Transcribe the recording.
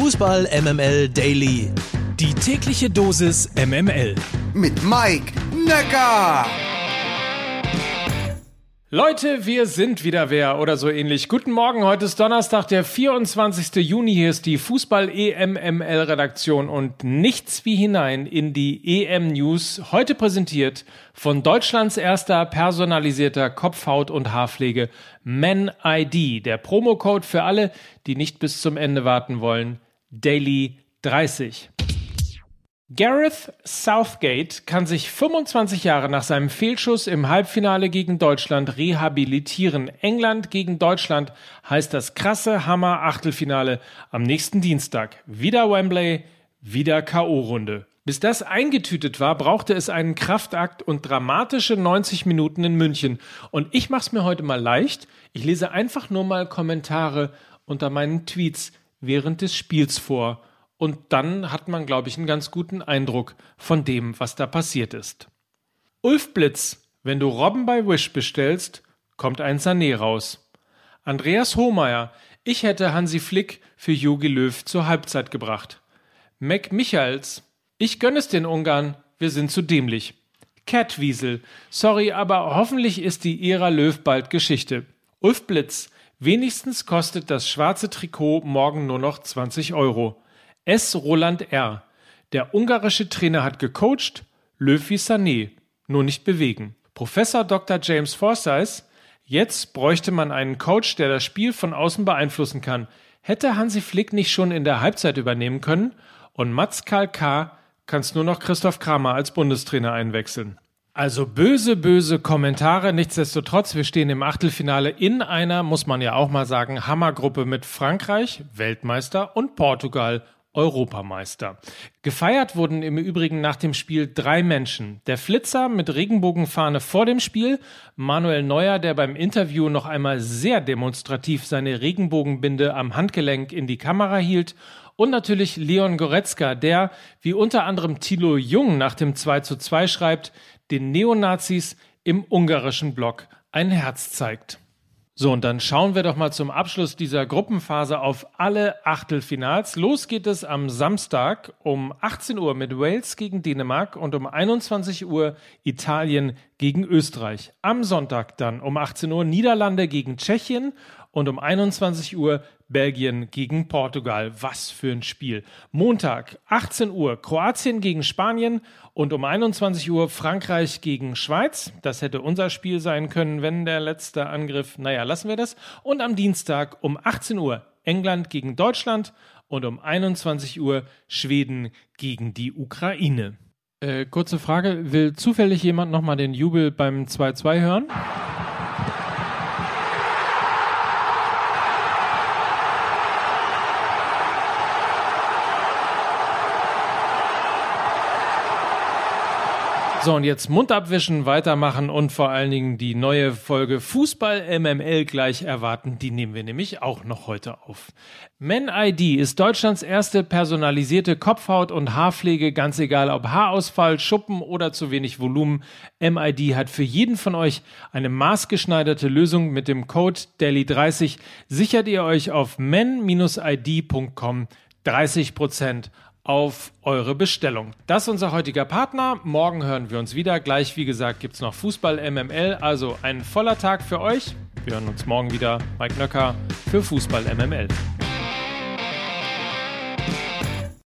Fußball MML Daily. Die tägliche Dosis MML. Mit Mike Necker. Leute, wir sind wieder wer oder so ähnlich. Guten Morgen, heute ist Donnerstag, der 24. Juni. Hier ist die Fußball-EMML-Redaktion und nichts wie hinein in die EM-News. Heute präsentiert von Deutschlands erster personalisierter Kopfhaut- und Haarpflege Men ID. Der Promocode für alle, die nicht bis zum Ende warten wollen. Daily 30. Gareth Southgate kann sich 25 Jahre nach seinem Fehlschuss im Halbfinale gegen Deutschland rehabilitieren. England gegen Deutschland heißt das krasse Hammer Achtelfinale am nächsten Dienstag. Wieder Wembley, wieder KO-Runde. Bis das eingetütet war, brauchte es einen Kraftakt und dramatische 90 Minuten in München. Und ich mach's mir heute mal leicht. Ich lese einfach nur mal Kommentare unter meinen Tweets während des Spiels vor und dann hat man, glaube ich, einen ganz guten Eindruck von dem, was da passiert ist. Ulf Blitz, wenn du Robben bei Wish bestellst, kommt ein Sané raus. Andreas Hohmeier, ich hätte Hansi Flick für Jogi Löw zur Halbzeit gebracht. Mac Michaels, ich gönne es den Ungarn, wir sind zu dämlich. Cat Wiesel, sorry, aber hoffentlich ist die Ära Löw bald Geschichte. Ulf Blitz, wenigstens kostet das schwarze Trikot morgen nur noch 20 Euro. S. Roland R. Der ungarische Trainer hat gecoacht, Löw wie Sané, nur nicht bewegen. Professor Dr. James Forsyth, jetzt bräuchte man einen Coach, der das Spiel von außen beeinflussen kann. Hätte Hansi Flick nicht schon in der Halbzeit übernehmen können? Und Mats Karl K. kann nur noch Christoph Kramer als Bundestrainer einwechseln. Also böse, böse Kommentare. Nichtsdestotrotz, wir stehen im Achtelfinale in einer, muss man ja auch mal sagen, Hammergruppe mit Frankreich, Weltmeister, und Portugal, Europameister. Gefeiert wurden im Übrigen nach dem Spiel drei Menschen. Der Flitzer mit Regenbogenfahne vor dem Spiel, Manuel Neuer, der beim Interview noch einmal sehr demonstrativ seine Regenbogenbinde am Handgelenk in die Kamera hielt und natürlich Leon Goretzka, der, wie unter anderem Thilo Jung nach dem 2 zu 2 schreibt, den Neonazis im ungarischen Block ein Herz zeigt. So, und dann schauen wir doch mal zum Abschluss dieser Gruppenphase auf alle Achtelfinals. Los geht es am Samstag um 18 Uhr mit Wales gegen Dänemark und um 21 Uhr Italien gegen Österreich. Am Sonntag dann um 18 Uhr Niederlande gegen Tschechien und um 21 Uhr Belgien gegen Portugal. Was für ein Spiel. Montag, 18 Uhr, Kroatien gegen Spanien und um 21 Uhr Frankreich gegen Schweiz. Das hätte unser Spiel sein können, wenn der letzte Angriff, naja, lassen wir das. Und am Dienstag um 18 Uhr England gegen Deutschland und um 21 Uhr Schweden gegen die Ukraine. Äh, kurze Frage, will zufällig jemand nochmal den Jubel beim 2-2 hören? So, und jetzt Mund abwischen, weitermachen und vor allen Dingen die neue Folge Fußball MML gleich erwarten. Die nehmen wir nämlich auch noch heute auf. Men ID ist Deutschlands erste personalisierte Kopfhaut- und Haarpflege, ganz egal ob Haarausfall, Schuppen oder zu wenig Volumen. MID hat für jeden von euch eine maßgeschneiderte Lösung mit dem Code DELI30. Sichert ihr euch auf men-id.com 30 Prozent auf eure Bestellung. Das ist unser heutiger Partner. Morgen hören wir uns wieder. Gleich, wie gesagt, gibt es noch Fußball MML. Also ein voller Tag für euch. Wir hören uns morgen wieder. Mike Nöcker für Fußball MML.